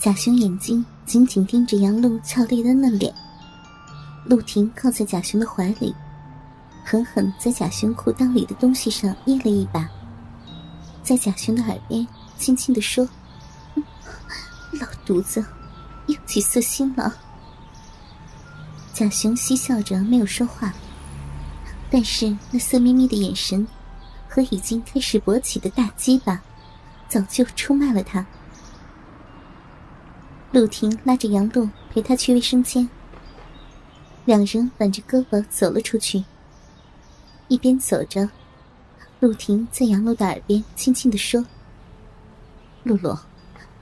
贾雄眼睛紧紧盯着杨露俏丽的嫩脸，陆婷靠在贾雄的怀里，狠狠在贾雄裤裆里的东西上捏了一把，在贾雄的耳边轻轻的说：“老犊子，又起色心了。”贾雄嬉笑着没有说话，但是那色眯眯的眼神和已经开始勃起的大鸡巴，早就出卖了他。陆婷拉着杨露陪他去卫生间，两人挽着胳膊走了出去。一边走着，陆婷在杨露的耳边轻轻的说：“露露，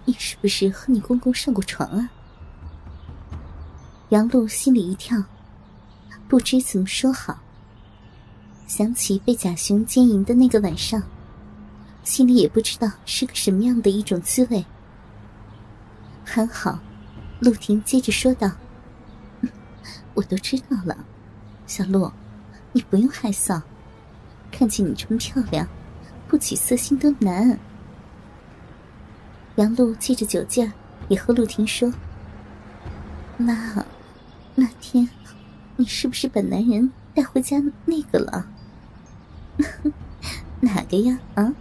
你是不是和你公公上过床啊？”杨露心里一跳，不知怎么说好。想起被贾雄奸淫的那个晚上，心里也不知道是个什么样的一种滋味。还好，陆婷接着说道：“ 我都知道了，小陆，你不用害臊。看见你这么漂亮，不起色心都难。”杨露借着酒劲儿，也和陆婷说：“妈，那天你是不是把男人带回家那个了？哪个呀？啊，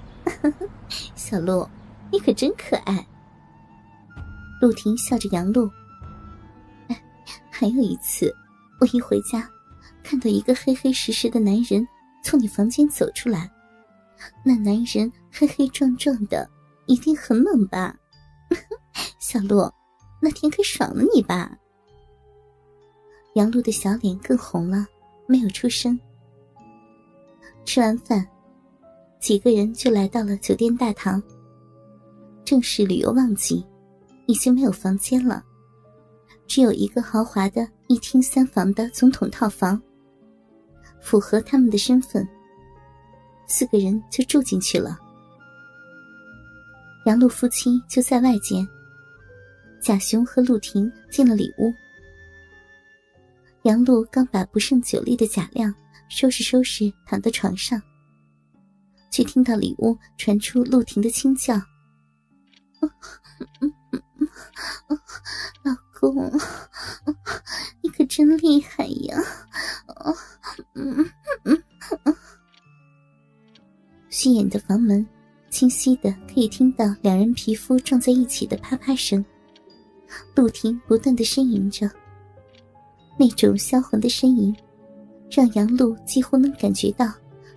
呵 呵小陆，你可真可爱。”陆婷笑着杨露，还有一次，我一回家，看到一个黑黑实实的男人从你房间走出来，那男人黑黑壮壮的，一定很猛吧？小陆，那天可爽了你吧？杨露的小脸更红了，没有出声。吃完饭，几个人就来到了酒店大堂。正是旅游旺季。已经没有房间了，只有一个豪华的一厅三房的总统套房，符合他们的身份，四个人就住进去了。杨露夫妻就在外间，贾雄和陆婷进了里屋。杨露刚把不胜酒力的贾亮收拾收拾，躺在床上，却听到里屋传出陆婷的轻叫。老公，你可真厉害呀！虚掩的房门，清晰的可以听到两人皮肤撞在一起的啪啪声。陆婷不断的呻吟着，那种销魂的呻吟，让杨露几乎能感觉到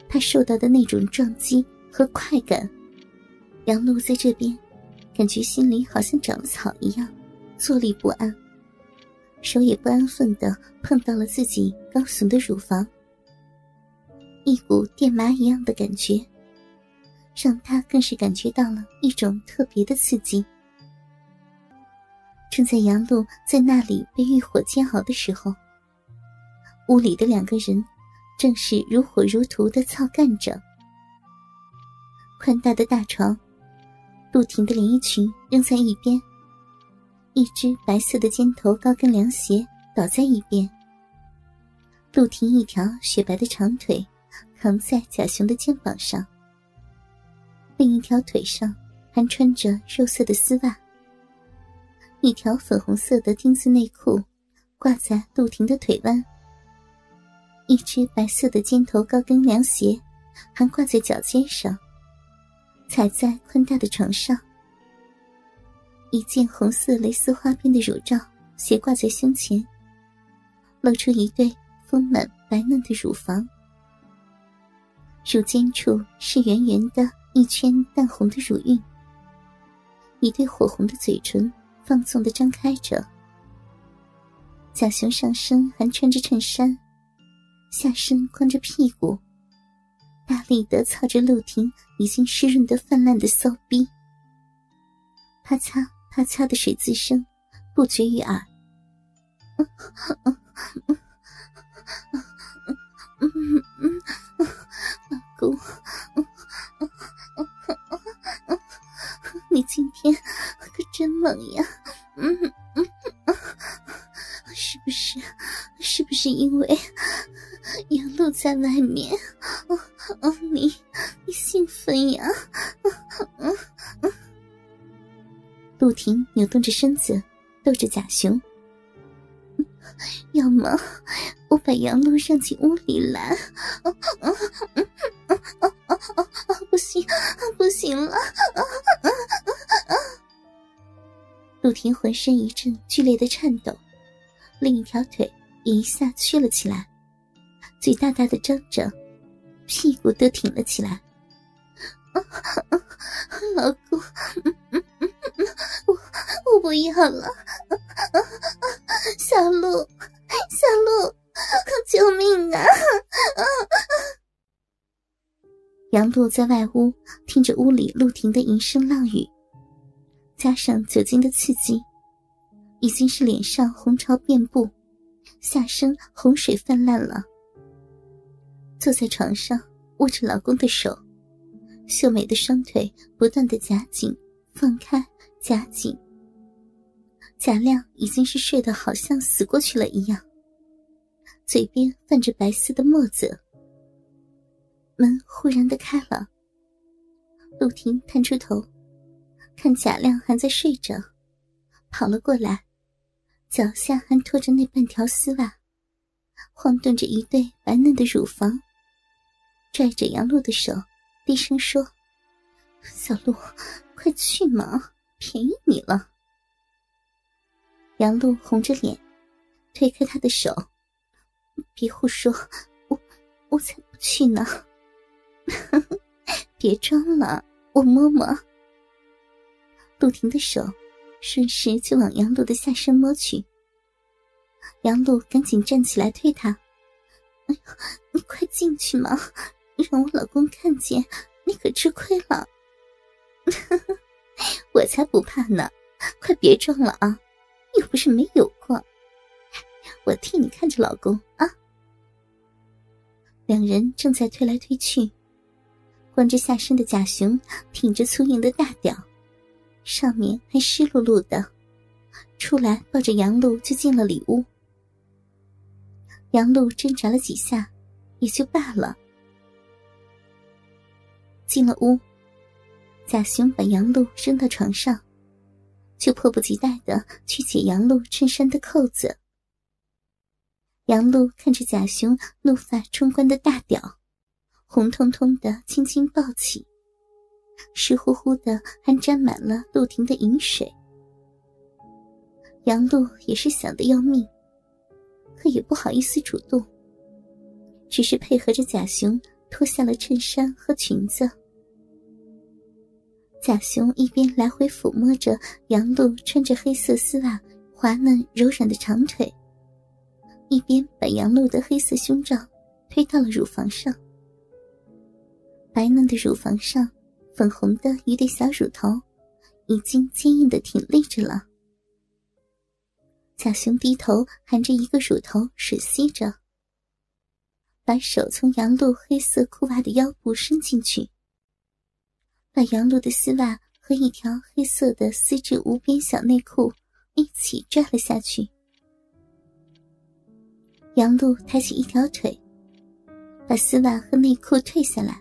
他受到的那种撞击和快感。杨露在这边。感觉心里好像长了草一样，坐立不安，手也不安分的碰到了自己高耸的乳房，一股电麻一样的感觉，让他更是感觉到了一种特别的刺激。正在杨露在那里被欲火煎熬的时候，屋里的两个人正是如火如荼的操干着，宽大的大床。陆婷的连衣裙扔在一边，一只白色的尖头高跟凉鞋倒在一边。陆婷一条雪白的长腿扛在贾雄的肩膀上，另一条腿上还穿着肉色的丝袜。一条粉红色的丁字内裤挂在陆婷的腿弯，一只白色的尖头高跟凉鞋还挂在脚尖上。踩在宽大的床上，一件红色蕾丝花边的乳罩斜挂在胸前，露出一对丰满白嫩的乳房，乳尖处是圆圆的一圈淡红的乳晕，一对火红的嘴唇放纵的张开着。贾雄上身还穿着衬衫，下身光着屁股。大力的操着陆婷已经湿润的泛滥的骚逼，啪嚓啪嚓的水渍声不绝于耳。露在外面？哦，你你兴奋呀？陆婷扭动着身子，逗着贾雄：“要么我把杨露让进屋里来？不行，不行了！”陆婷浑身一阵剧烈的颤抖，另一条腿也一下屈了起来，嘴大大的张着，屁股都挺了起来。老公，我我不要了！小鹿，小鹿，救命啊！杨璐在外屋听着屋里陆婷的吟声浪语，加上酒精的刺激，已经是脸上红潮遍布，下身洪水泛滥了。坐在床上，握着老公的手。秀美的双腿不断的夹紧、放开、夹紧。贾亮已经是睡得好像死过去了一样，嘴边泛着白色的沫子。门忽然的开了，陆婷探出头，看贾亮还在睡着，跑了过来，脚下还拖着那半条丝袜，晃动着一对白嫩的乳房，拽着杨璐的手。低声说：“小鹿，快去嘛，便宜你了。”杨璐红着脸，推开他的手：“别胡说，我我才不去呢！别装了，我摸摸。”陆婷的手顺势就往杨璐的下身摸去，杨璐赶紧站起来推他：“哎呦，你快进去嘛！”让我老公看见，你可吃亏了。我才不怕呢！快别装了啊，又不是没有过。我替你看着老公啊。两人正在推来推去，光着下身的贾雄挺着粗硬的大屌，上面还湿漉漉的，出来抱着杨露就进了里屋。杨璐挣扎了几下，也就罢了。进了屋，贾雄把杨露扔到床上，就迫不及待的去解杨露衬衫的扣子。杨露看着贾雄怒发冲冠的大屌，红彤彤的轻轻抱起，湿乎乎的还沾满了陆婷的饮水。杨露也是想的要命，可也不好意思主动，只是配合着贾雄。脱下了衬衫和裙子，贾雄一边来回抚摸着杨璐穿着黑色丝袜、滑嫩柔软的长腿，一边把杨璐的黑色胸罩推到了乳房上。白嫩的乳房上，粉红的一对小乳头，已经坚硬的挺立着了。贾雄低头含着一个乳头吮吸着。把手从杨露黑色裤袜的腰部伸进去，把杨露的丝袜和一条黑色的丝质无边小内裤一起拽了下去。杨露抬起一条腿，把丝袜和内裤退下来。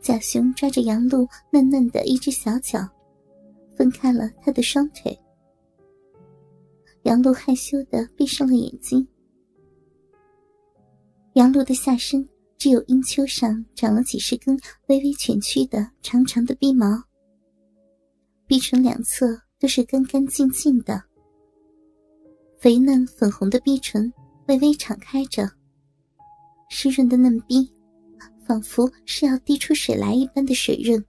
贾雄抓着杨露嫩嫩的一只小脚，分开了他的双腿。杨露害羞的闭上了眼睛。杨璐的下身只有阴丘上长了几十根微微蜷曲的长长的鼻毛，鼻唇两侧都是干干净净的，肥嫩粉红的鼻唇微微敞开着，湿润的嫩鼻仿佛是要滴出水来一般的水润。